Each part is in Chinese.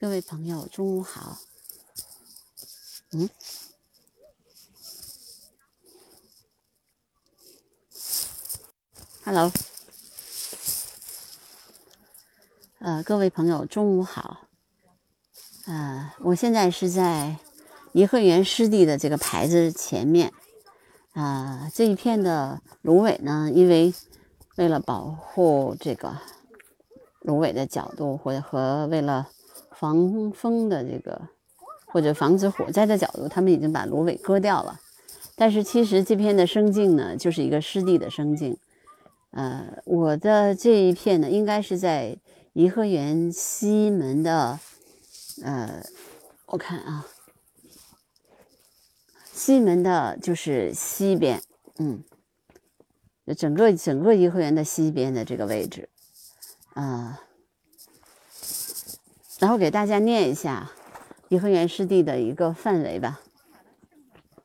各位朋友，中午好。嗯，Hello，呃，各位朋友，中午好。呃，我现在是在颐和园湿地的这个牌子前面。啊，这一片的芦苇呢，因为为了保护这个芦苇的角度，或者和为了防风的这个，或者防止火灾的角度，他们已经把芦苇割掉了。但是其实这片的生境呢，就是一个湿地的生境。呃，我的这一片呢，应该是在颐和园西门的，呃，我看啊，西门的就是西边，嗯，整个整个颐和园的西边的这个位置，啊。然后给大家念一下颐和园湿地的一个范围吧。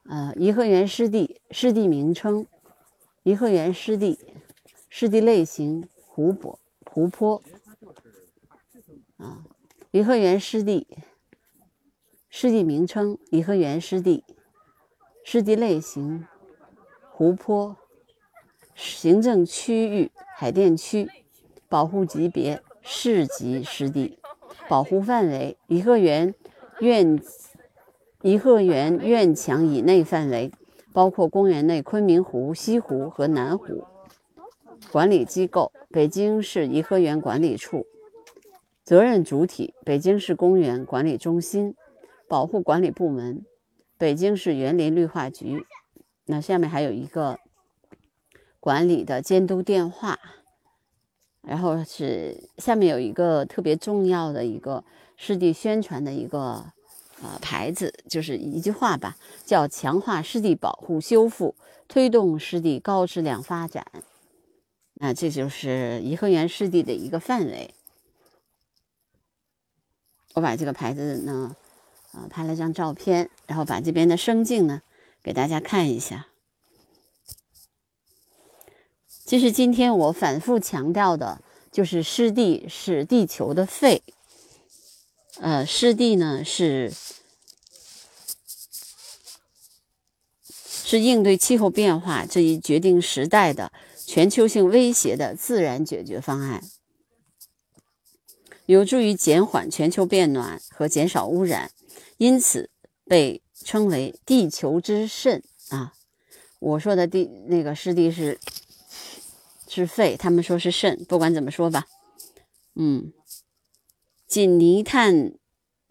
呃，颐和园湿地湿地名称：颐和园湿地，湿地类型：湖泊湖泊。啊，颐和园湿地湿地名称：颐和园湿地，湿地类型：湖泊。行政区域：海淀区。保护级别：市级湿地。保护范围：颐和园院颐和园院墙以内范围，包括公园内昆明湖、西湖和南湖。管理机构：北京市颐和园管理处。责任主体：北京市公园管理中心。保护管理部门：北京市园林绿化局。那下面还有一个管理的监督电话。然后是下面有一个特别重要的一个湿地宣传的一个呃牌子，就是一句话吧，叫强化湿地保护修复，推动湿地高质量发展。那这就是颐和园湿地的一个范围。我把这个牌子呢，啊拍了张照片，然后把这边的生境呢给大家看一下。其实今天我反复强调的，就是湿地是地球的肺。呃，湿地呢是是应对气候变化这一决定时代的全球性威胁的自然解决方案，有助于减缓全球变暖和减少污染，因此被称为地球之肾啊。我说的地那个湿地是。是肺，他们说是肾，不管怎么说吧，嗯，仅泥炭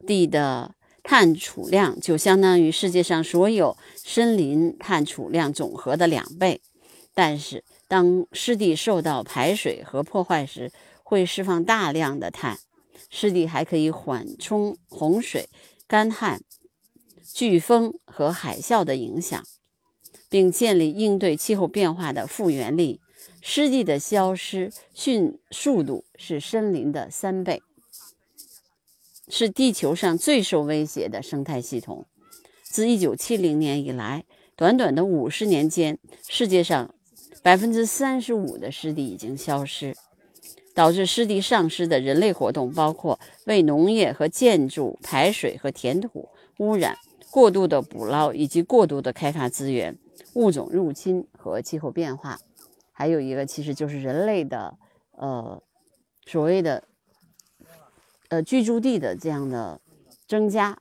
地的碳储量就相当于世界上所有森林碳储量总和的两倍。但是，当湿地受到排水和破坏时，会释放大量的碳。湿地还可以缓冲洪水、干旱、飓风和海啸的影响，并建立应对气候变化的复原力。湿地的消失迅速度是森林的三倍，是地球上最受威胁的生态系统。自1970年以来，短短的五十年间，世界上百分之三十五的湿地已经消失。导致湿地丧失的人类活动包括为农业和建筑、排水和填土、污染、过度的捕捞以及过度的开发资源、物种入侵和气候变化。还有一个，其实就是人类的，呃，所谓的，呃，居住地的这样的增加，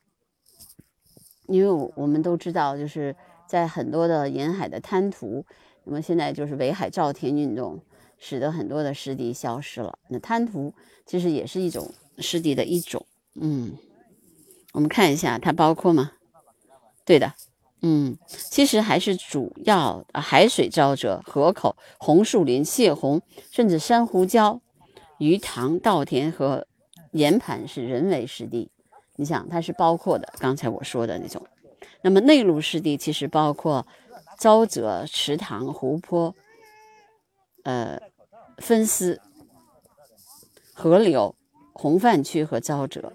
因为我们都知道，就是在很多的沿海的滩涂，那么现在就是围海造田运动，使得很多的湿地消失了。那滩涂其实也是一种湿地的一种，嗯，我们看一下，它包括吗？对的。嗯，其实还是主要海水沼泽、河口、红树林、泄洪，甚至珊瑚礁、鱼塘、稻田和岩盘是人为湿地。你想，它是包括的。刚才我说的那种，那么内陆湿地其实包括沼泽、池塘、湖泊、呃分丝、河流、洪泛区和沼泽。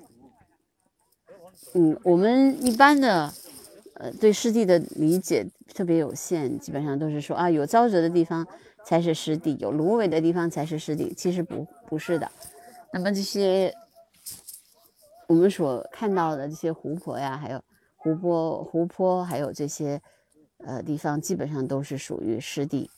嗯，我们一般的。呃，对湿地的理解特别有限，基本上都是说啊，有沼泽的地方才是湿地，有芦苇的地方才是湿地。其实不不是的。那么这些我们所看到的这些湖泊呀，还有湖泊、湖泊，还有这些呃地方，基本上都是属于湿地。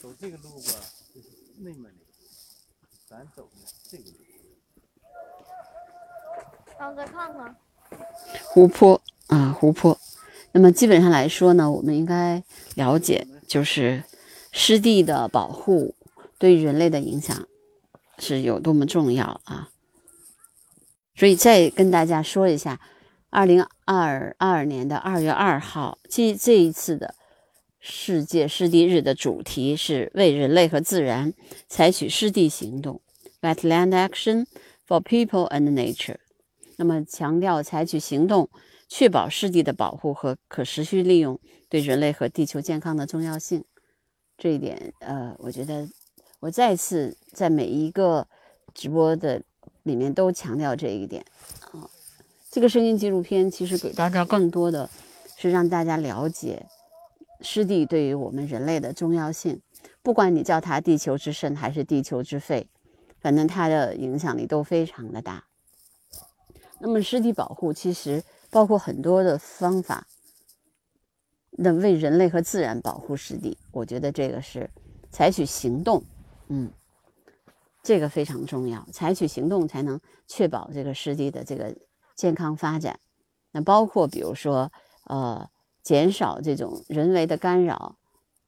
走这个路吧，就是内蒙的，咱走这个路。让再看看。湖泊啊，湖泊。那么基本上来说呢，我们应该了解，就是湿地的保护对人类的影响是有多么重要啊！所以再跟大家说一下，二零二二年的二月二号，这这一次的世界湿地日的主题是为人类和自然采取湿地行动 （Wetland Action for People and Nature）。那么强调采取行动。确保湿地的保护和可持续利用对人类和地球健康的重要性，这一点，呃，我觉得我再次在每一个直播的里面都强调这一点啊。这个声音纪录片其实给大家更多的是让大家了解湿地对于我们人类的重要性，不管你叫它地球之肾还是地球之肺，反正它的影响力都非常的大。那么湿地保护其实。包括很多的方法，那为人类和自然保护湿地，我觉得这个是采取行动，嗯，这个非常重要，采取行动才能确保这个湿地的这个健康发展。那包括比如说，呃，减少这种人为的干扰，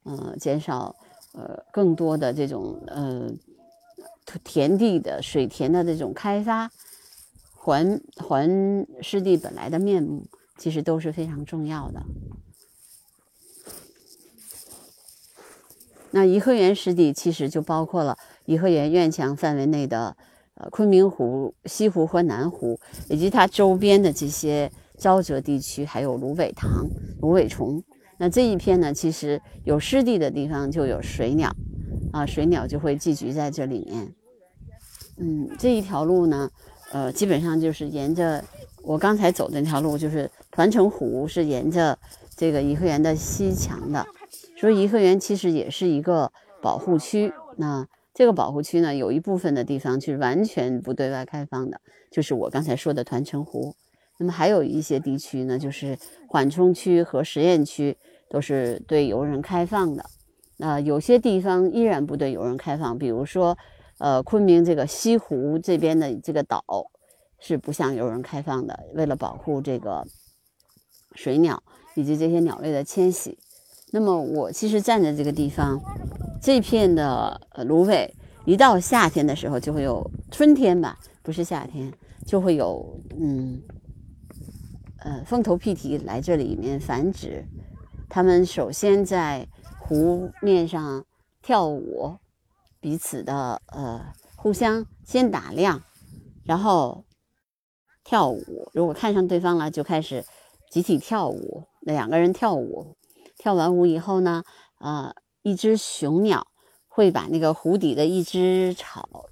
嗯，减少呃更多的这种呃田地的水田的这种开发。还还湿地本来的面目，其实都是非常重要的。那颐和园湿地其实就包括了颐和园院墙范围内的呃昆明湖、西湖和南湖，以及它周边的这些沼泽地区，还有芦苇塘、芦苇丛。那这一片呢，其实有湿地的地方就有水鸟，啊，水鸟就会寄居在这里面。嗯，这一条路呢。呃，基本上就是沿着我刚才走的那条路，就是团城湖是沿着这个颐和园的西墙的，所以颐和园其实也是一个保护区。那这个保护区呢，有一部分的地方是完全不对外开放的，就是我刚才说的团城湖。那么还有一些地区呢，就是缓冲区和实验区都是对游人开放的。那有些地方依然不对游人开放，比如说。呃，昆明这个西湖这边的这个岛是不向游人开放的，为了保护这个水鸟以及这些鸟类的迁徙。那么我其实站在这个地方，这片的芦苇，一到夏天的时候就会有春天吧，不是夏天，就会有嗯呃凤头屁蹄来这里面繁殖。它们首先在湖面上跳舞。彼此的呃，互相先打量，然后跳舞。如果看上对方了，就开始集体跳舞。那两个人跳舞，跳完舞以后呢，呃，一只雄鸟会把那个湖底的一只草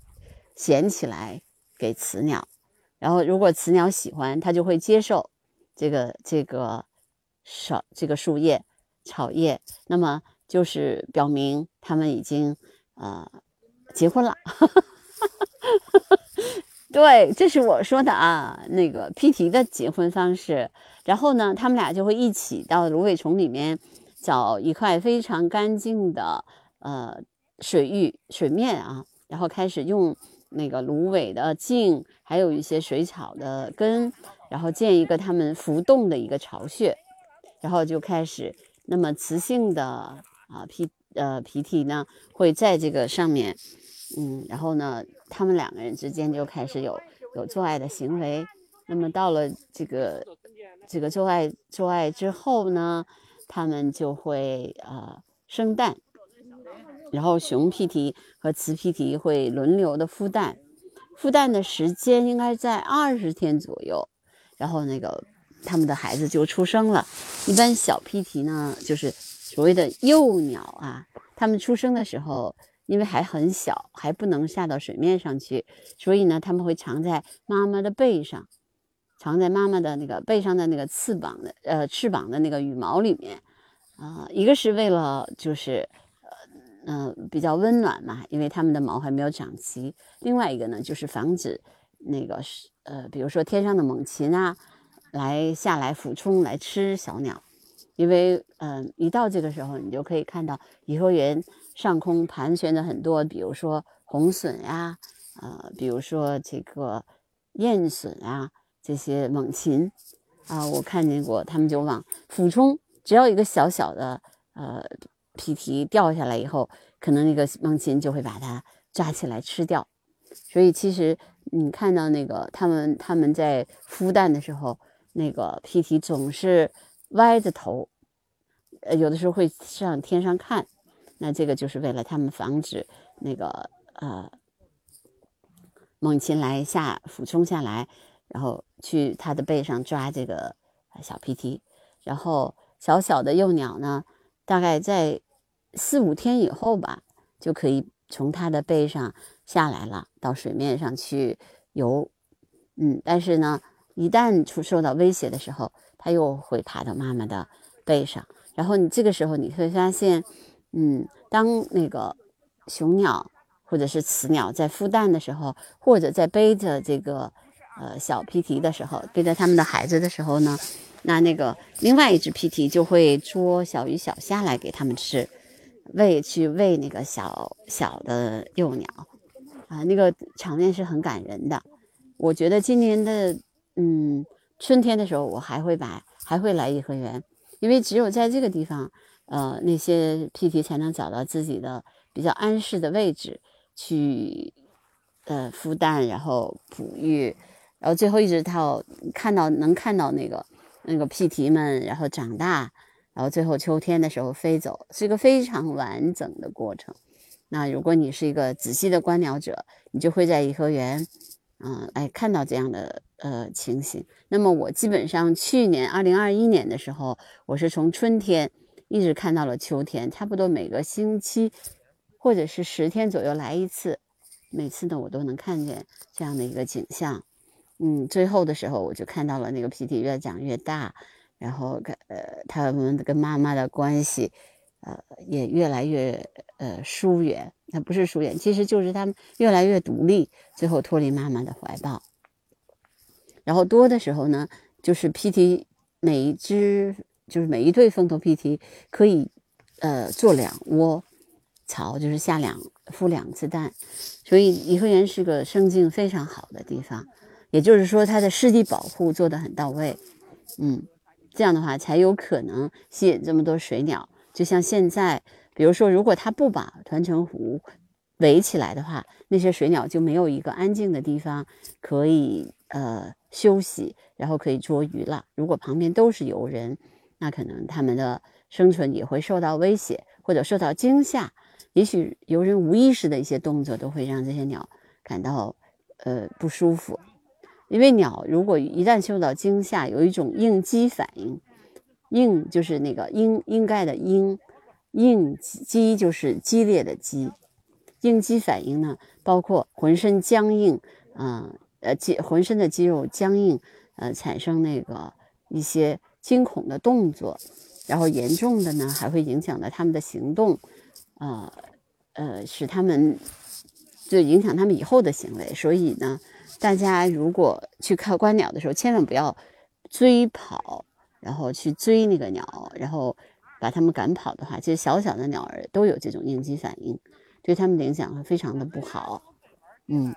衔起来给雌鸟，然后如果雌鸟喜欢，它就会接受这个这个少这个树叶草叶，那么就是表明他们已经。啊，结婚了，对，这是我说的啊，那个披提的结婚方式。然后呢，他们俩就会一起到芦苇丛里面找一块非常干净的呃水域水面啊，然后开始用那个芦苇的茎，还有一些水草的根，然后建一个他们浮动的一个巢穴，然后就开始那么雌性的啊皮。呃，皮体呢会在这个上面，嗯，然后呢，他们两个人之间就开始有有做爱的行为。那么到了这个这个做爱做爱之后呢，他们就会呃生蛋，然后雄皮体和雌皮体会轮流的孵蛋，孵蛋的时间应该在二十天左右，然后那个他们的孩子就出生了。一般小皮体呢就是。所谓的幼鸟啊，它们出生的时候，因为还很小，还不能下到水面上去，所以呢，他们会藏在妈妈的背上，藏在妈妈的那个背上的那个翅膀的呃翅膀的那个羽毛里面，啊、一个是为了就是呃嗯、比较温暖嘛，因为它们的毛还没有长齐；另外一个呢，就是防止那个是呃，比如说天上的猛禽啊，来下来俯冲来吃小鸟。因为嗯、呃一到这个时候，你就可以看到颐和园上空盘旋着很多，比如说红隼呀、呃，比如说这个燕隼啊，这些猛禽啊，我看见过，他们就往俯冲，只要一个小小的呃皮蹄掉下来以后，可能那个猛禽就会把它抓起来吃掉。所以其实你看到那个他们他们在孵蛋的时候，那个皮蹄总是歪着头，呃，有的时候会上天上看，那这个就是为了他们防止那个呃猛禽来下俯冲下来，然后去它的背上抓这个小皮蹄，然后小小的幼鸟呢，大概在四五天以后吧，就可以从它的背上下来了，到水面上去游。嗯，但是呢，一旦出受到威胁的时候，它又会爬到妈妈的背上。然后你这个时候你会发现，嗯，当那个雄鸟或者是雌鸟在孵蛋的时候，或者在背着这个呃小皮蹄的时候，背着他们的孩子的时候呢，那那个另外一只皮蹄就会捉小鱼小虾来给他们吃，喂去喂那个小小的幼鸟，啊，那个场面是很感人的。我觉得今年的嗯春天的时候，我还会把还会来颐和园，因为只有在这个地方，呃，那些屁蹄才能找到自己的比较安适的位置去呃孵蛋，然后哺育，然后最后一直到看到能看到那个那个屁蹄们，然后长大，然后最后秋天的时候飞走，是一个非常完整的过程。那如果你是一个仔细的观鸟者，你就会在颐和园。嗯，哎，看到这样的呃情形，那么我基本上去年二零二一年的时候，我是从春天一直看到了秋天，差不多每个星期或者是十天左右来一次，每次呢我都能看见这样的一个景象。嗯，最后的时候我就看到了那个皮体越长越大，然后跟呃他们跟妈妈的关系呃也越来越呃疏远。那不是疏远，其实就是他们越来越独立，最后脱离妈妈的怀抱。然后多的时候呢，就是 P T 每一只，就是每一对凤头 P T 可以呃做两窝巢，就是下两孵两次蛋。所以颐和园是个生境非常好的地方，也就是说它的湿地保护做得很到位。嗯，这样的话才有可能吸引这么多水鸟。就像现在。比如说，如果他不把团城湖围起来的话，那些水鸟就没有一个安静的地方可以呃休息，然后可以捉鱼了。如果旁边都是游人，那可能他们的生存也会受到威胁或者受到惊吓。也许游人无意识的一些动作都会让这些鸟感到呃不舒服，因为鸟如果一旦受到惊吓，有一种应激反应，应就是那个应应该的应。应激就是激烈的激，应激反应呢，包括浑身僵硬，啊呃肌浑身的肌肉僵硬，呃产生那个一些惊恐的动作，然后严重的呢还会影响到他们的行动，啊呃使他们就影响他们以后的行为。所以呢，大家如果去看观鸟的时候，千万不要追跑，然后去追那个鸟，然后。把它们赶跑的话，其实小小的鸟儿都有这种应激反应，对它们的影响会非常的不好。嗯，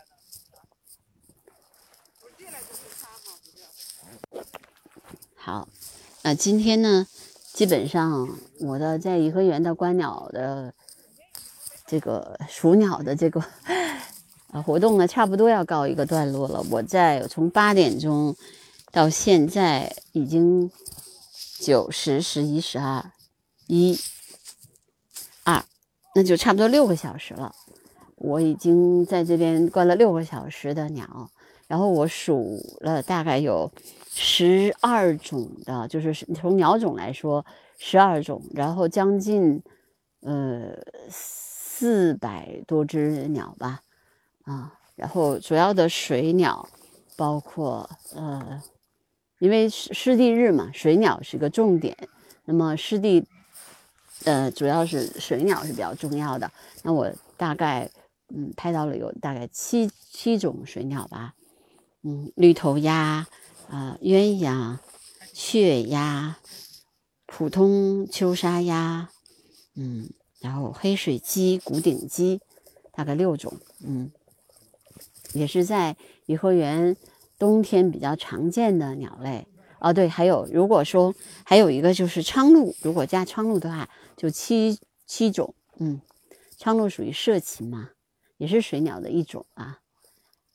好，那今天呢，基本上我的在颐和园的观鸟的这个数鸟的这个啊活动呢，差不多要告一个段落了。我在从八点钟到现在已经九十、十一、十二。一、二，那就差不多六个小时了。我已经在这边观了六个小时的鸟，然后我数了大概有十二种的，就是从鸟种来说十二种，然后将近呃四百多只鸟吧，啊，然后主要的水鸟包括呃，因为湿湿地日嘛，水鸟是个重点，那么湿地。呃，主要是水鸟是比较重要的。那我大概嗯拍到了有大概七七种水鸟吧，嗯，绿头鸭啊，鸳鸯、雀鸭、普通秋沙鸭，嗯，然后黑水鸡、古顶鸡，大概六种，嗯，也是在颐和园冬天比较常见的鸟类。哦，对，还有如果说还有一个就是苍鹭，如果加苍鹭的话，就七七种。嗯，苍鹭属于社禽嘛，也是水鸟的一种啊。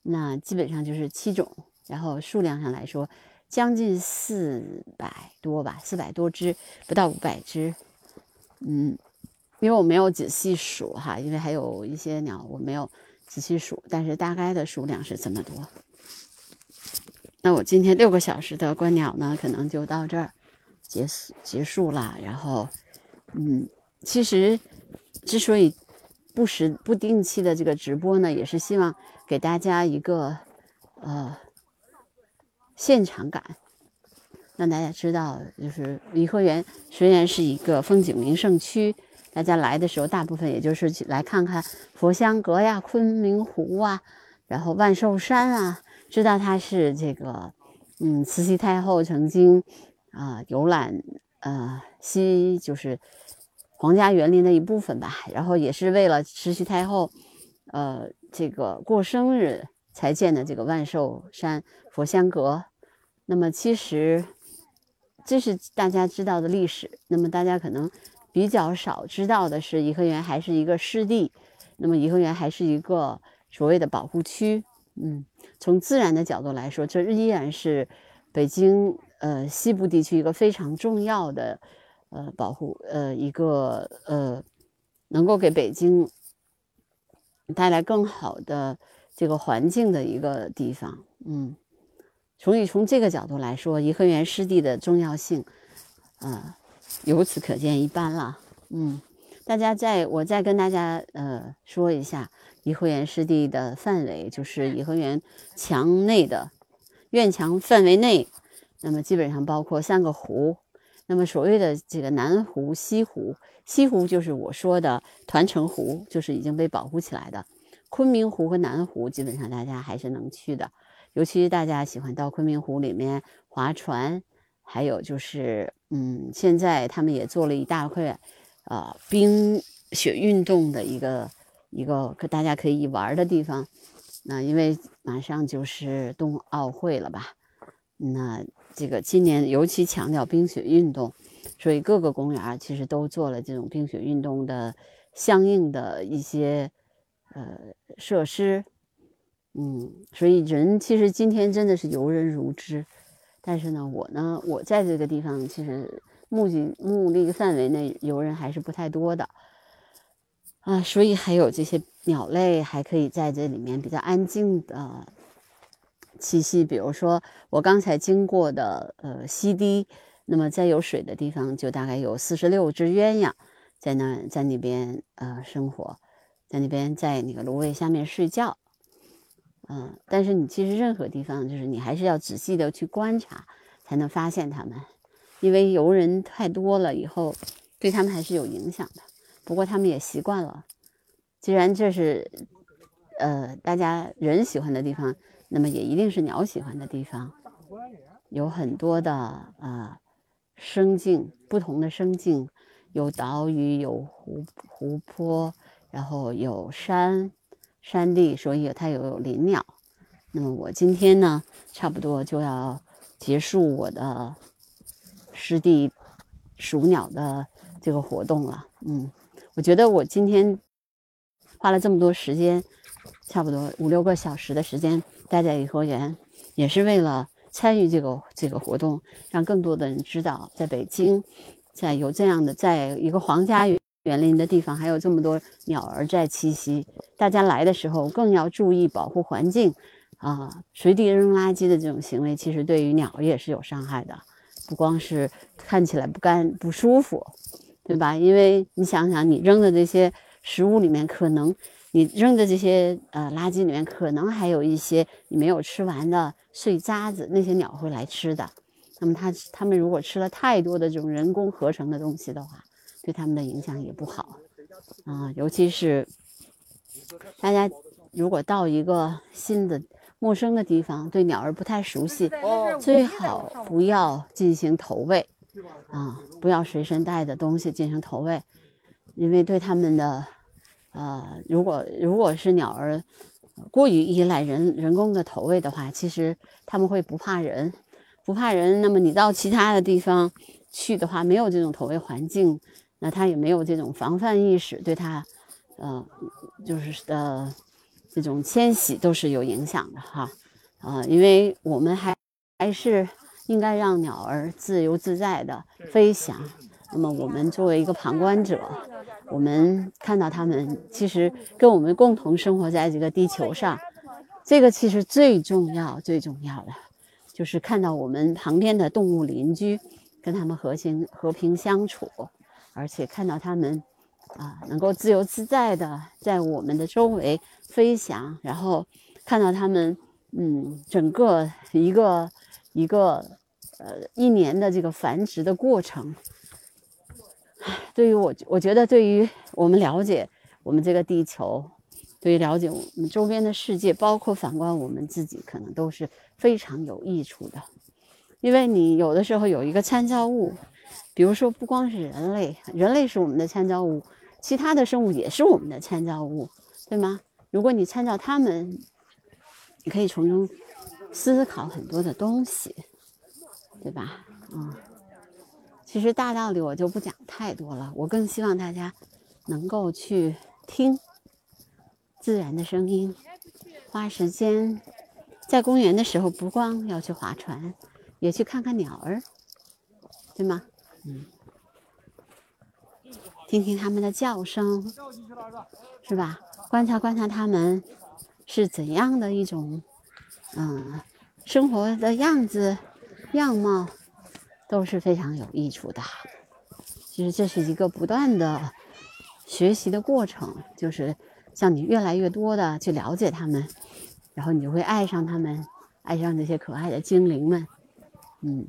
那基本上就是七种，然后数量上来说，将近四百多吧，四百多只，不到五百只。嗯，因为我没有仔细数哈，因为还有一些鸟我没有仔细数，但是大概的数量是这么多。那我今天六个小时的观鸟呢，可能就到这儿结束结束了。然后，嗯，其实之所以不时不定期的这个直播呢，也是希望给大家一个呃现场感，让大家知道，就是颐和园虽然是一个风景名胜区，大家来的时候大部分也就是来看看佛香阁呀、昆明湖啊，然后万寿山啊。知道它是这个，嗯，慈禧太后曾经啊游览呃西就是皇家园林的一部分吧，然后也是为了慈禧太后呃这个过生日才建的这个万寿山佛香阁。那么其实这是大家知道的历史。那么大家可能比较少知道的是，颐和园还是一个湿地，那么颐和园还是一个所谓的保护区，嗯。从自然的角度来说，这依然是北京呃西部地区一个非常重要的呃保护呃一个呃能够给北京带来更好的这个环境的一个地方。嗯，所以从这个角度来说，颐和园湿地的重要性啊由此可见一斑了。嗯，大家再我再跟大家呃说一下。颐和园湿地的范围就是颐和园墙内的院墙范围内，那么基本上包括三个湖。那么所谓的这个南湖、西湖，西湖就是我说的团城湖，就是已经被保护起来的。昆明湖和南湖基本上大家还是能去的，尤其大家喜欢到昆明湖里面划船，还有就是，嗯，现在他们也做了一大块，呃，冰雪运动的一个。一个可大家可以玩的地方，那因为马上就是冬奥会了吧？那这个今年尤其强调冰雪运动，所以各个公园其实都做了这种冰雪运动的相应的一些呃设施。嗯，所以人其实今天真的是游人如织，但是呢，我呢，我在这个地方其实目的目的范围内游人还是不太多的。啊，所以还有这些鸟类还可以在这里面比较安静的栖息。比如说我刚才经过的呃溪堤，那么在有水的地方就大概有四十六只鸳鸯在那在那边呃生活，在那边在那个芦苇下面睡觉。嗯，但是你其实任何地方就是你还是要仔细的去观察才能发现它们，因为游人太多了以后对他们还是有影响的。不过他们也习惯了，既然这是，呃，大家人喜欢的地方，那么也一定是鸟喜欢的地方。有很多的呃生境，不同的生境，有岛屿，有湖湖泊，然后有山山地，所以它有林鸟。那么我今天呢，差不多就要结束我的湿地数鸟的这个活动了，嗯。我觉得我今天花了这么多时间，差不多五六个小时的时间待在颐和园，也是为了参与这个这个活动，让更多的人知道，在北京，在有这样的在一个皇家园园林的地方，还有这么多鸟儿在栖息。大家来的时候更要注意保护环境啊！随地扔垃圾的这种行为，其实对于鸟也是有伤害的，不光是看起来不干不舒服。对吧？因为你想想，你扔的这些食物里面，可能你扔的这些呃垃圾里面，可能还有一些你没有吃完的碎渣子，那些鸟会来吃的。那么它它们如果吃了太多的这种人工合成的东西的话，对他们的影响也不好啊。尤其是大家如果到一个新的陌生的地方，对鸟儿不太熟悉，最好不要进行投喂啊，不要随身带的东西进行投喂，因为对他们的呃，如果如果是鸟儿过于依赖人人工的投喂的话，其实他们会不怕人。不怕人，那么你到其他的地方去的话，没有这种投喂环境，那他也没有这种防范意识，对他，呃，就是呃这种迁徙都是有影响的哈，啊，因为我们还还是应该让鸟儿自由自在的飞翔。那么我们作为一个旁观者，我们看到它们其实跟我们共同生活在这个地球上，这个其实最重要最重要的。就是看到我们旁边的动物邻居，跟他们和平和平相处，而且看到他们啊能够自由自在的在我们的周围飞翔，然后看到他们嗯整个一个一个呃一年的这个繁殖的过程，对于我我觉得对于我们了解我们这个地球。对于了解我们周边的世界，包括反观我们自己，可能都是非常有益处的。因为你有的时候有一个参照物，比如说不光是人类，人类是我们的参照物，其他的生物也是我们的参照物，对吗？如果你参照他们，你可以从中思考很多的东西，对吧？嗯，其实大道理我就不讲太多了，我更希望大家能够去听。自然的声音，花时间在公园的时候，不光要去划船，也去看看鸟儿，对吗？嗯，听听它们的叫声，是吧？观察观察它们是怎样的一种，嗯，生活的样子、样貌，都是非常有益处的。其实这是一个不断的学习的过程，就是。像你越来越多的去了解他们，然后你就会爱上他们，爱上这些可爱的精灵们，嗯。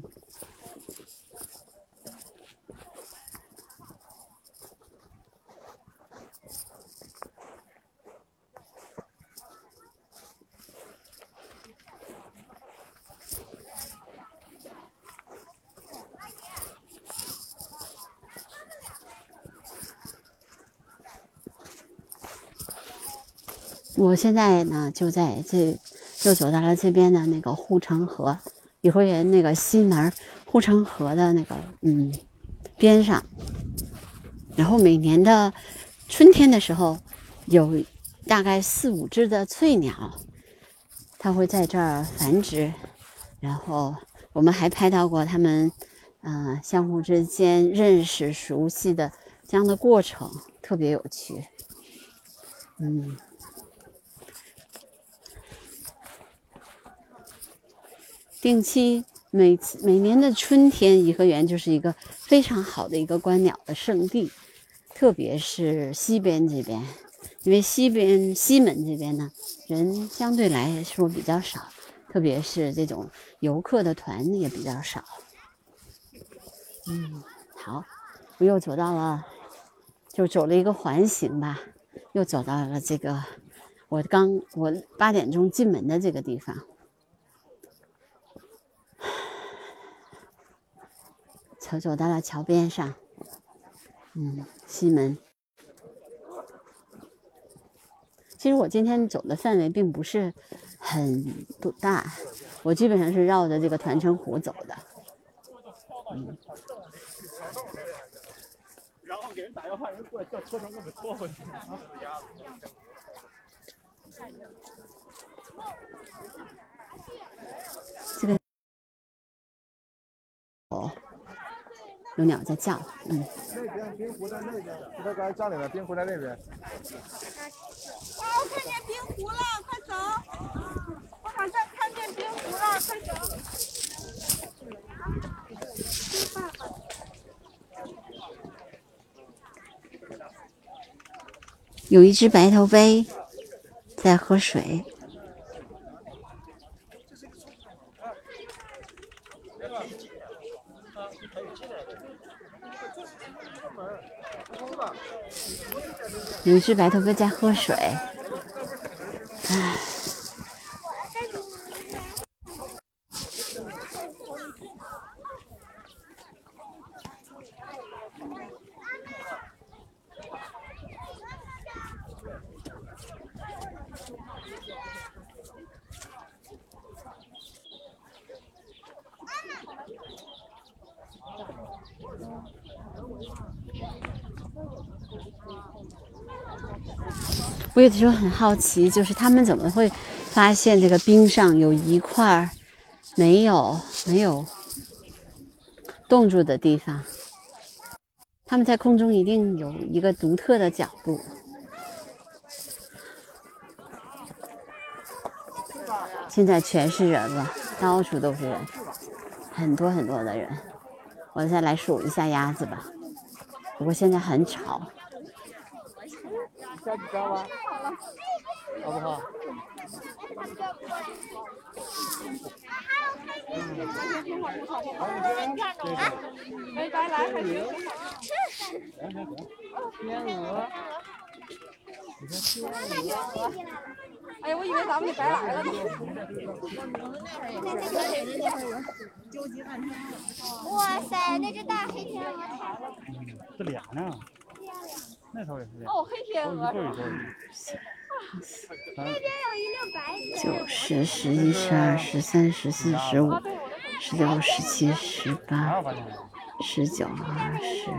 我现在呢，就在这，就走到了这边的那个护城河，颐和园那个西门护城河的那个嗯边上。然后每年的春天的时候，有大概四五只的翠鸟，它会在这儿繁殖。然后我们还拍到过它们，嗯，相互之间认识、熟悉的这样的过程，特别有趣，嗯。定期每次每年的春天，颐和园就是一个非常好的一个观鸟的圣地，特别是西边这边，因为西边西门这边呢人相对来说比较少，特别是这种游客的团也比较少。嗯，好，我又走到了，就走了一个环形吧，又走到了这个我刚我八点钟进门的这个地方。走走到了桥边上，嗯，西门。其实我今天走的范围并不是很大，我基本上是绕着这个团城湖走的。嗯。然后给人打电话，人过来叫车给我们拖回去。这个。哦。有鸟在叫，嗯。那边冰湖在那边，他刚才家里面冰湖在那边。哦，看见冰湖了，快走！我好像看见冰湖了，快走！有一只白头鹎在喝水。有一只白头鸽在喝水。唉。我有的时候很好奇，就是他们怎么会发现这个冰上有一块没有没有冻住的地方？他们在空中一定有一个独特的角度。现在全是人了，到处都是人，很多很多的人。我再来数一下鸭子吧。不过现在很吵。下去抓吧，好不好？没白来，还行。天鹅，天鹅。哎呀，我以为咱们就白来了呢。哇塞，那只大黑天鹅太这俩呢？那头也是。哦，黑天鹅。那边有一溜白九、十、十一、十二、十三、十四、十五、十六、十七、十八、十九、二十。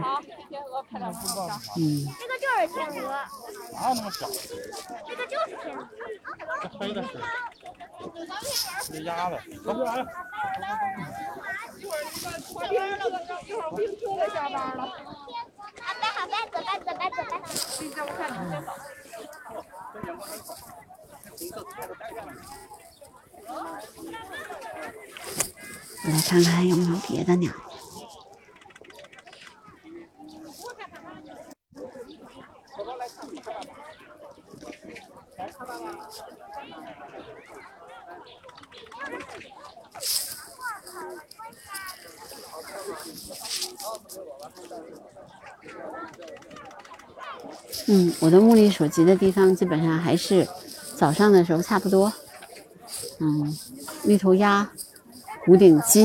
嗯。这个就是天鹅。哪有那么小？这个就是天鹅。这黑的是。这鸭子。走过来。一会儿你们下班了，一会儿我停车下班了。好的，好的，走吧，走吧，走吧。我看你先走。我来看看有没有别的鸟。嗯，我的目力所及的地方基本上还是早上的时候差不多。嗯，绿头鸭、五顶鸡、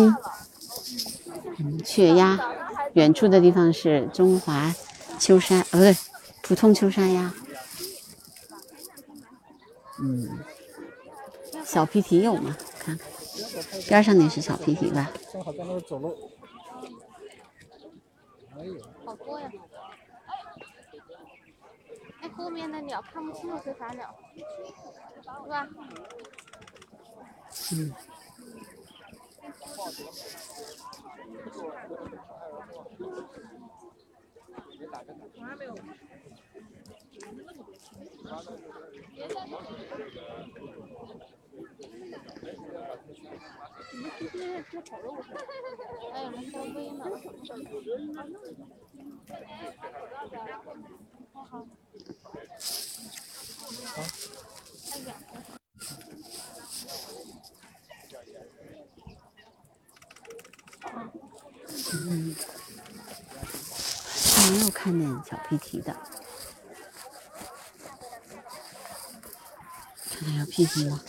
嗯雀鸭，远处的地方是中华秋山，呃不对，普通秋山鸭。嗯，小皮蹄有吗？看看，边上那是小皮蹄吧？正好在那走路。好多呀！哎，后面的鸟看不清楚是啥鸟，是吧？嗯。没有那小飞呢。嗯，没有看见小皮蹄的，看看有屁股吗？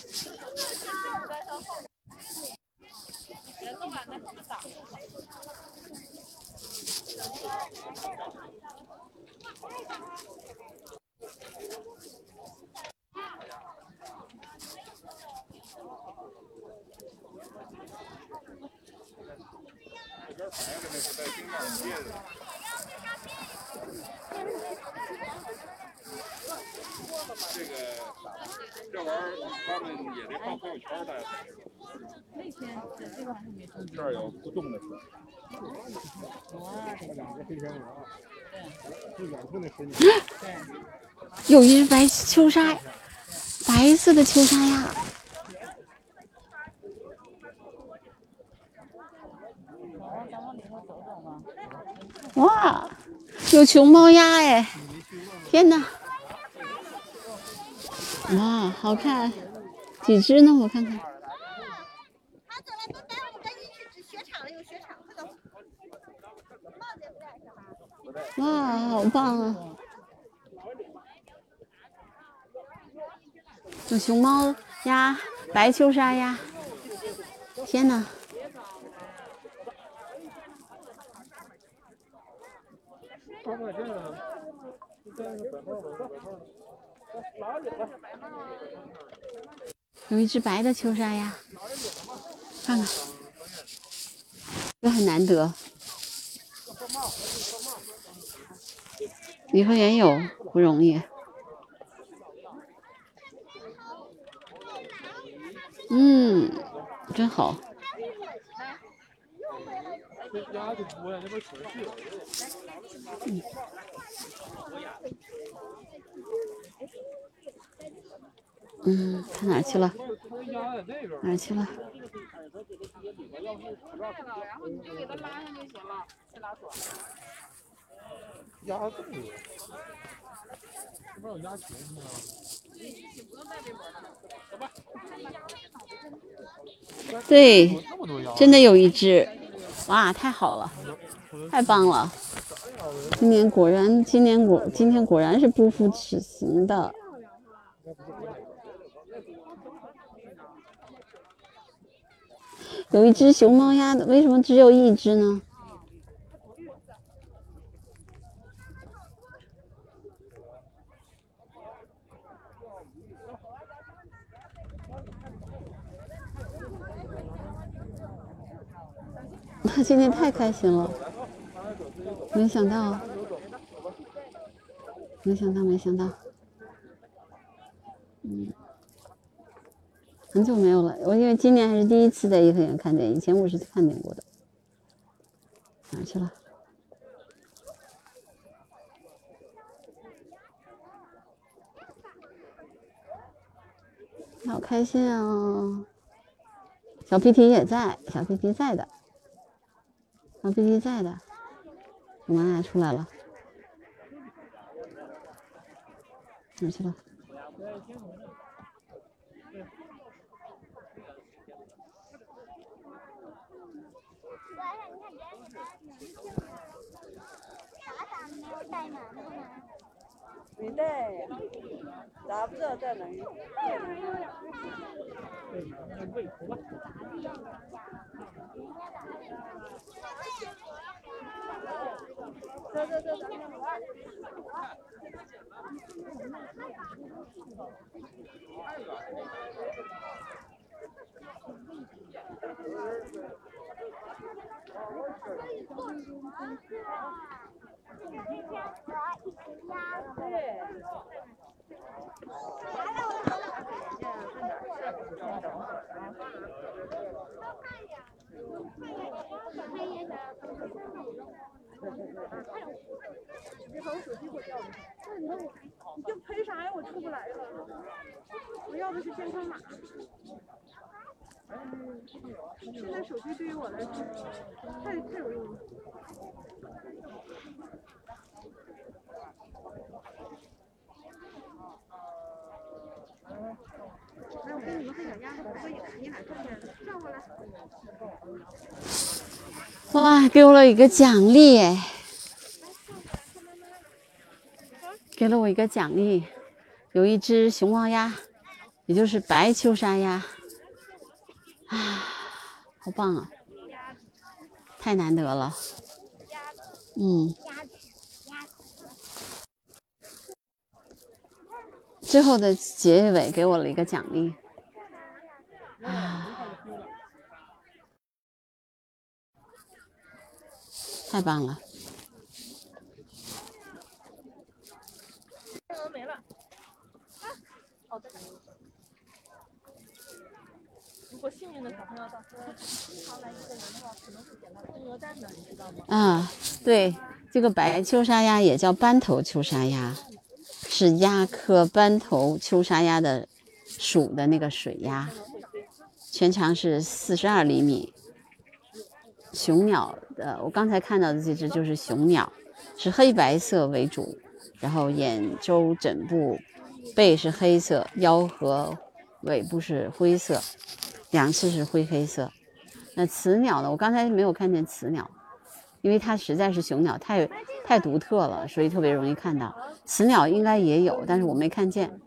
这。有不动的车。两个黑天鹅。对。远处那水鸟。有一只白秋沙，白色的秋沙呀。哇有熊猫鸭哎天呐哇好看几只呢？我看看。走我们赶紧去雪场了有雪场快走哇好棒啊。有熊猫鸭白秋莎鸭。天呐有一只白的秋沙鸭，看看，这很难得。颐和园有不容易。嗯，真好。这鸭子多呀，那边全是。嗯，他哪去了？哪去了？然后你就给它拉上就行了，再拉锁。鸭这么多，这边有鸭群吗？对，真的有一只，哇，太好了，太棒了！今年果然，今年果今天果然是不负此行的。有一只熊猫鸭的，为什么只有一只呢？他今天太开心了，没想到，没想到，没想到，嗯，很久没有了。我因为今年还是第一次在颐和园看见，以前我是看见过的。哪去了？好开心啊！小皮皮也在，小皮皮在的。小皮皮在的，我妈俩出来了，哪去了？没带，咋不知道在哪儿？走走走，咱们玩。你就赔啥呀？我出不来了。我要的是健康码。现在手机对于我来说太太有用了。来，我跟你们和小丫头合个影，你俩转圈，转过来。哇，给我了一个奖励！给了我一个奖励，有一只熊猫鸭，也就是白秋沙鸭，啊，好棒啊！太难得了，嗯。最后的结尾给我了一个奖励，太棒了！天鹅没了。啊，好的。如果幸运的小朋友到时候常来一个人的话，可能会捡到天鹅蛋呢，你知道吗？啊，对，这个白秋沙鸭也叫斑头秋沙鸭，是鸭科斑头秋沙鸭的属的那个水鸭，全长是四十二厘米。雄鸟的，我刚才看到的这只就是雄鸟，是黑白色为主，然后眼周枕部背是黑色，腰和尾部是灰色，两翅是灰黑色。那雌鸟呢？我刚才没有看见雌鸟，因为它实在是雄鸟太太独特了，所以特别容易看到。雌鸟应该也有，但是我没看见，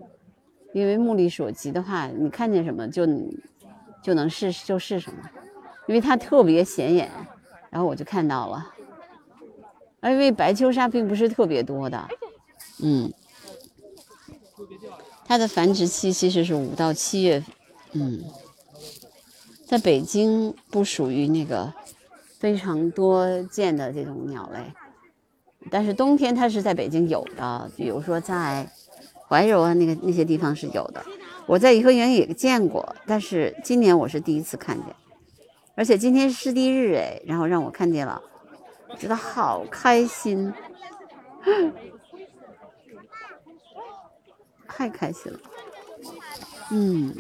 因为目力所及的话，你看见什么就就能是就是什么，因为它特别显眼，然后我就看到了。而因为白秋沙并不是特别多的，嗯，它的繁殖期其实是五到七月，嗯，在北京不属于那个非常多见的这种鸟类，但是冬天它是在北京有的，比如说在怀柔啊那个那些地方是有的，我在颐和园也见过，但是今年我是第一次看见，而且今天是湿地日哎，然后让我看见了。觉得好开心，太开心了，嗯，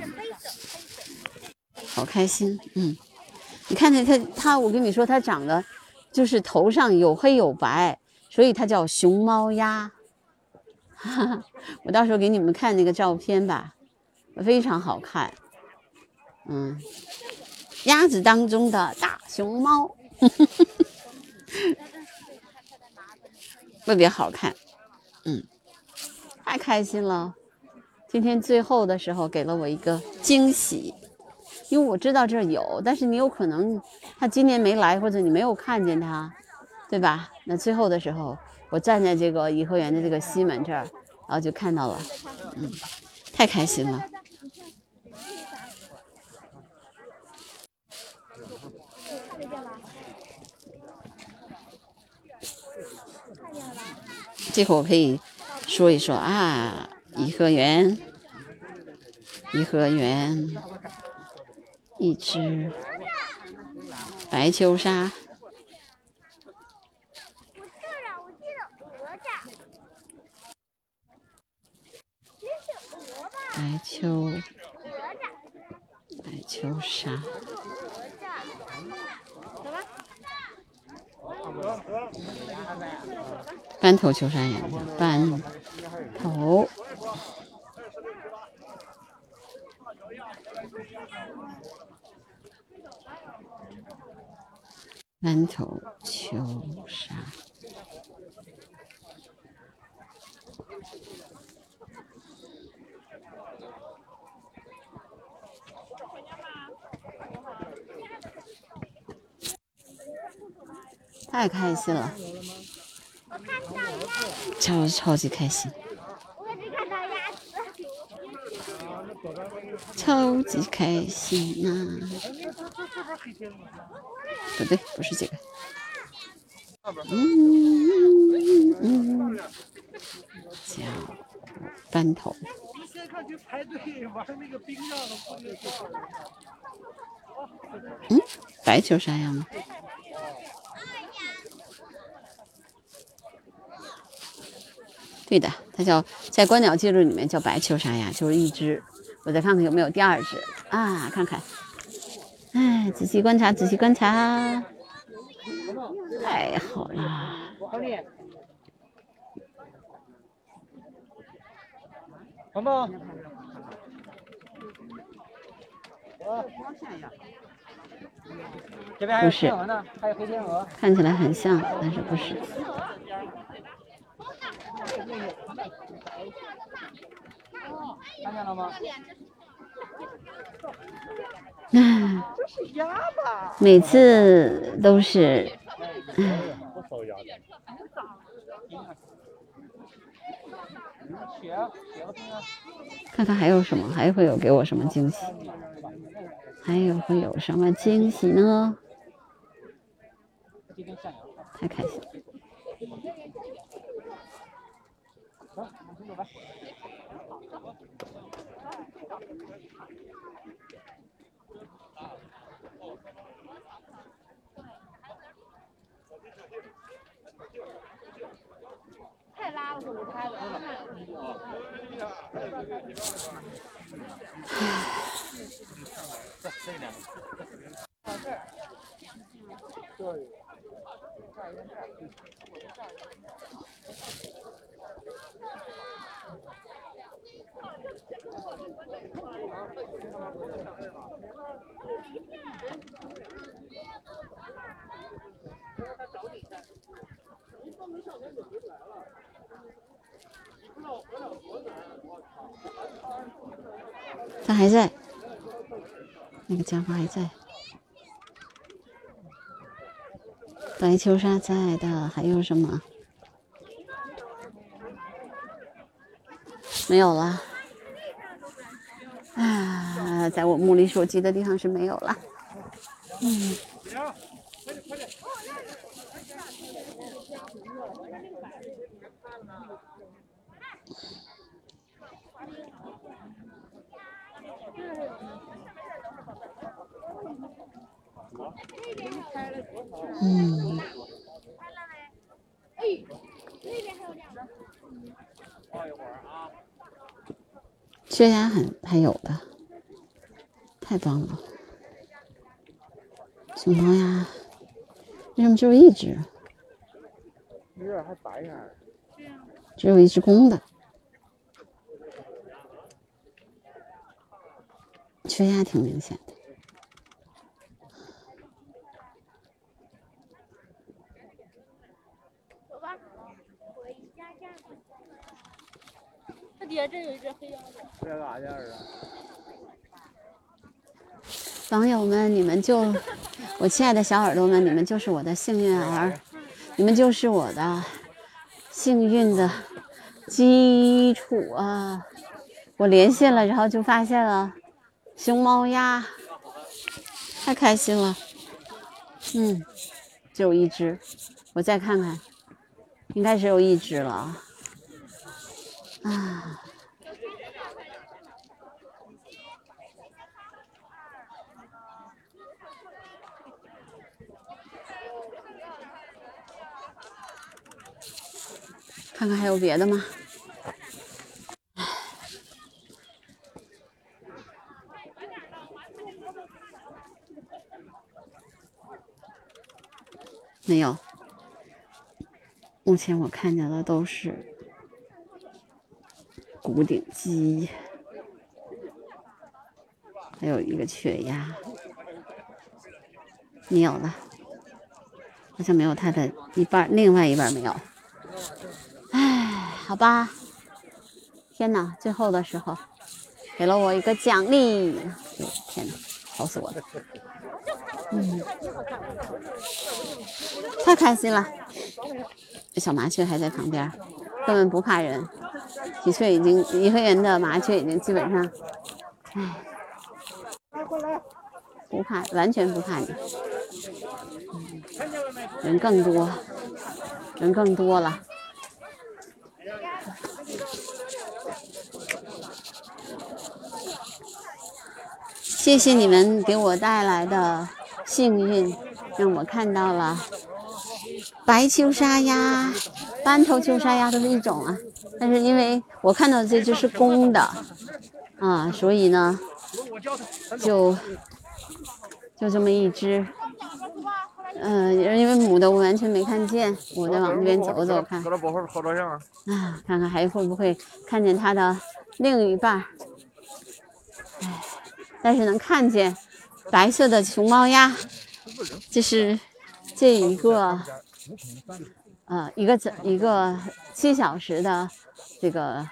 好开心，嗯，你看见它，它，我跟你说，它长得就是头上有黑有白，所以它叫熊猫鸭，哈哈，我到时候给你们看那个照片吧，非常好看，嗯，鸭子当中的大熊猫。特别好看，嗯，太开心了。今天最后的时候给了我一个惊喜，因为我知道这儿有，但是你有可能他今年没来，或者你没有看见他，对吧？那最后的时候，我站在这个颐和园的这个西门这儿，然后就看到了，嗯，太开心了。这会我可以说一说啊，颐和园，颐和园，一只白秋沙，白秋，白秋沙。斑头秋沙眼睛，斑头，斑头秋沙，太开心了。超超级开心，超级开心呐！不对，不是这个。嗯嗯嗯，叫斑头。嗯，白球啥样吗？对的，它叫在观鸟记录里面叫白球沙鸭，就是一只。我再看看有没有第二只啊？看看，哎，仔细观察，仔细观察，太好了。红宝，不是，看起来很像，但是不是。看见了吗？每次都是，看看还有什么，还会有给我什么惊喜？还有会有什么惊喜呢？太开心！太拉了，不。这两个，这儿，他还在，那个家伙还在。白秋莎在的，还有什么？没有了。啊，在我目力所及的地方是没有了。嗯。嗯。血压很还有的，太棒了。熊猫呀，为什么只有一只？有点还白一下。只有一只公的，缺压挺明显的。走吧，那底下真有一只黑鸭子。这干啥去儿啊？网友们，你们就，我亲爱的小耳朵们，你们就是我的幸运儿，你们就是我的幸运的基础啊！我连线了，然后就发现了熊猫鸭，太开心了。嗯，只有一只，我再看看，应该只有一只了啊。看看还有别的吗？没有，目前我看见的都是古顶鸡，还有一个雀鸭，没有了，好像没有它的一半，另外一半没有。唉，好吧，天哪，最后的时候给了我一个奖励，天哪，吵死我了，嗯。太开心了！小麻雀还在旁边，根本不怕人。的确，已经颐和园的麻雀已经基本上，唉，不怕，完全不怕你。人更多，人更多了。谢谢你们给我带来的幸运，让我看到了。白秋沙鸭、斑头秋沙鸭都是一种啊，但是因为我看到这只是公的啊，所以呢，就就这么一只。嗯，因为母的我完全没看见，我再往这边走走看。啊，看看还会不会看见它的另一半。哎，但是能看见白色的熊猫鸭，这是这一个。呃，一个整一个七小时的这个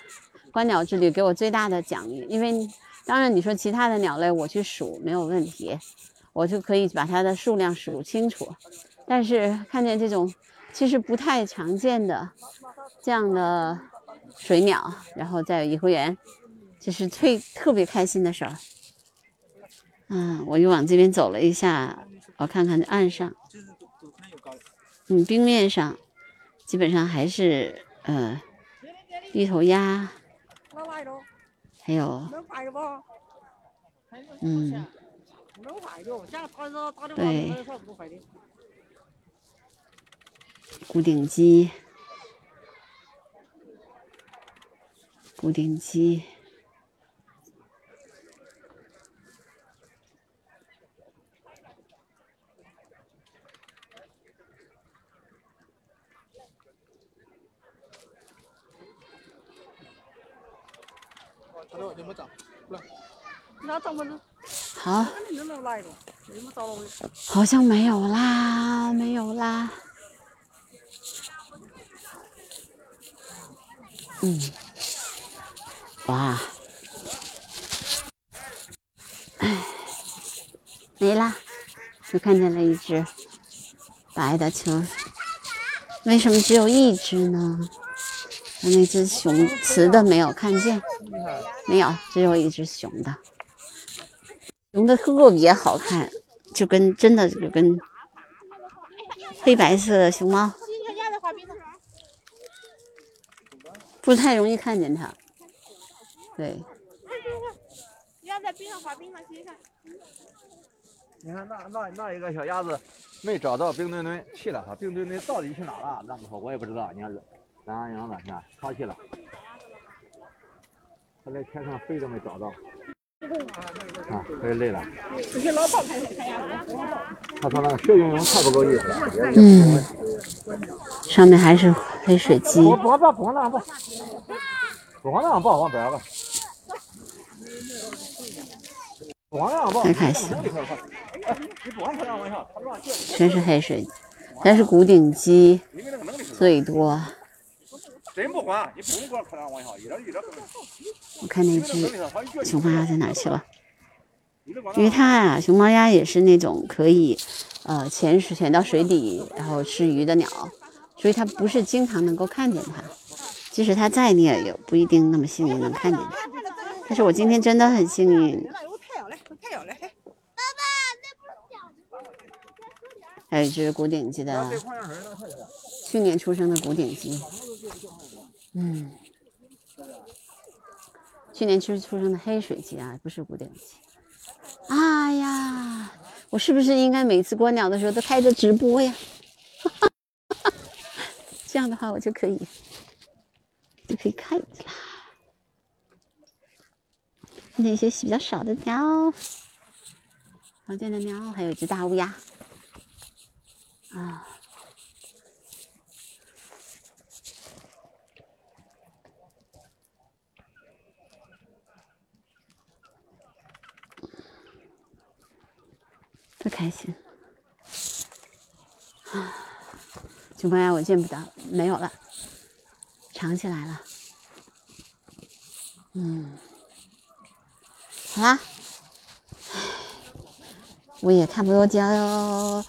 观鸟之旅，给我最大的奖励。因为当然你说其他的鸟类我去数没有问题，我就可以把它的数量数清楚。但是看见这种其实不太常见的这样的水鸟，然后在颐和园，这是最特别开心的事儿。嗯，我又往这边走了一下，我看看这岸上。嗯，冰面上基本上还是呃绿头鸭，还有嗯，对，古顶鸡，古顶鸡。好，好像没有啦，没有啦。嗯，哇，哎没啦，就看见了一只白的球。为什么只有一只呢？那只雄雌的没有看见，没有，只有一只熊的。熊的特别好看，就跟真的就跟黑白色的熊猫，不太容易看见它。对，鸭在冰上滑冰呢，接一下。你看那那那一个小鸭子没找到冰墩墩去了哈，冰墩墩到底去哪了？那么说我也不知道。你看懒洋洋的，你看抛弃了，它在天上飞都没找到。啊，太累了。他说那个学游泳太不够意思了。嗯，上面还是黑水鸡。不不不不往那上抱，不往那上抱，往边吧。不往那上抱，太开心全是黑水鸡，但是古顶鸡最多。真不还，你不用光看他往下，一点一点根本。我看那只熊猫鸭在哪去了？因为它啊，熊猫鸭也是那种可以，呃，潜水潜到水底然后吃鱼的鸟，所以它不是经常能够看见它。即使它在，你也有不一定那么幸运能看见它。但是我今天真的很幸运。还有一只古顶鸡的，去年出生的古顶鸡，嗯，去年出出生的黑水鸡啊，不是古顶鸡。哎呀，我是不是应该每次观鸟的时候都开着直播呀？这样的话，我就可以就可以看啦，看见一些比较少的鸟，常见的鸟，还有一只大乌鸦啊。不开心！啊，熊猫鸭我见不到，没有了，藏起来了。嗯，好啦，唉我也差不多就要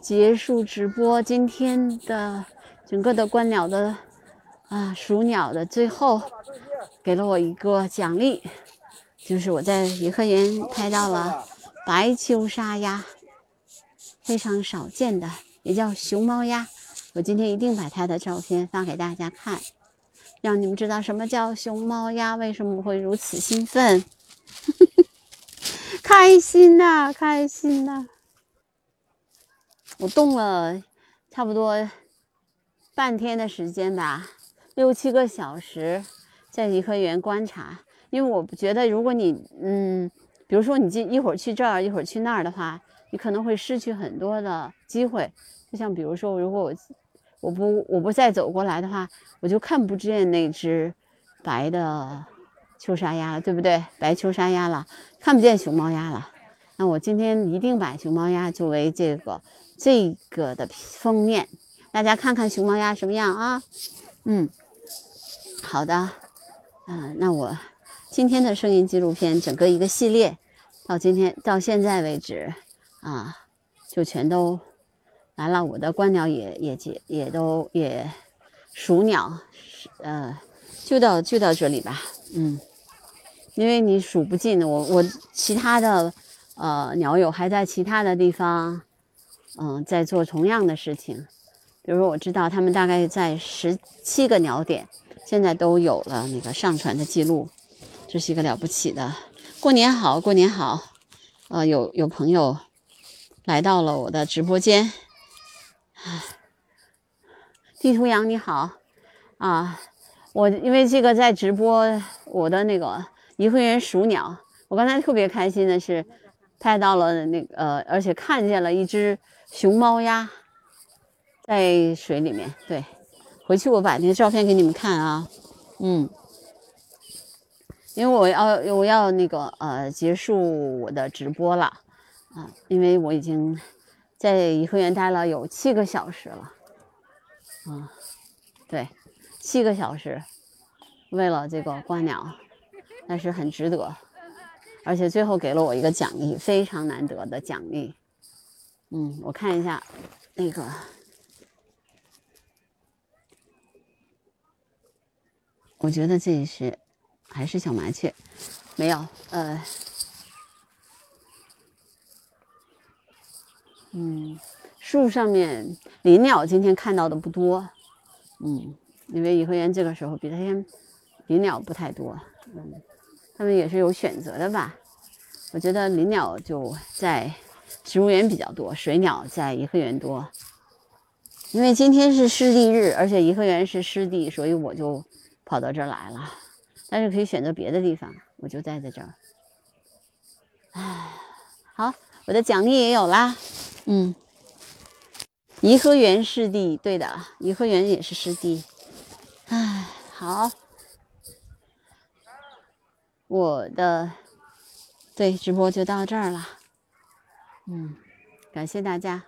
结束直播今天的整个的观鸟的啊数鸟的最后，给了我一个奖励，就是我在颐和园拍到了白秋沙鸭。非常少见的，也叫熊猫鸭。我今天一定把它的照片发给大家看，让你们知道什么叫熊猫鸭，为什么会如此兴奋，开心呐、开心呐、我动了差不多半天的时间吧，六七个小时在颐和园观察，因为我不觉得如果你嗯，比如说你今一会儿去这儿，一会儿去那儿的话。你可能会失去很多的机会，就像比如说，如果我我不我不再走过来的话，我就看不见那只白的秋沙鸭了，对不对？白秋沙鸭了，看不见熊猫鸭了。那我今天一定把熊猫鸭作为这个这个的封面，大家看看熊猫鸭什么样啊？嗯，好的，嗯、那我今天的声音纪录片整个一个系列到今天到现在为止。啊，就全都来了。我的观鸟也也也也都也数鸟，呃，就到就到这里吧。嗯，因为你数不尽，我我其他的呃鸟友还在其他的地方，嗯、在做同样的事情。比如说，我知道他们大概在十七个鸟点，现在都有了那个上传的记录，这是一个了不起的。过年好，过年好。呃，有有朋友。来到了我的直播间，地图羊你好啊！我因为这个在直播我的那个颐和园数鸟，我刚才特别开心的是拍到了那个呃，而且看见了一只熊猫鸭在水里面。对，回去我把那个照片给你们看啊，嗯，因为我要我要那个呃结束我的直播了。啊，因为我已经在颐和园待了有七个小时了，啊，对，七个小时，为了这个观鸟，但是很值得。而且最后给了我一个奖励，非常难得的奖励。嗯，我看一下那个，我觉得这是还是小麻雀，没有，呃，嗯，树上面林鸟今天看到的不多，嗯，因为颐和园这个时候比昨天林鸟不太多，嗯，他们也是有选择的吧。我觉得林鸟就在植物园比较多，水鸟在颐和园多。因为今天是湿地日，而且颐和园是湿地，所以我就跑到这儿来了。但是可以选择别的地方，我就待在这儿。唉，好，我的奖励也有啦。嗯，颐和园湿地，对的，颐和园也是湿地。唉，好，我的。对，直播就到这儿了。嗯，感谢大家。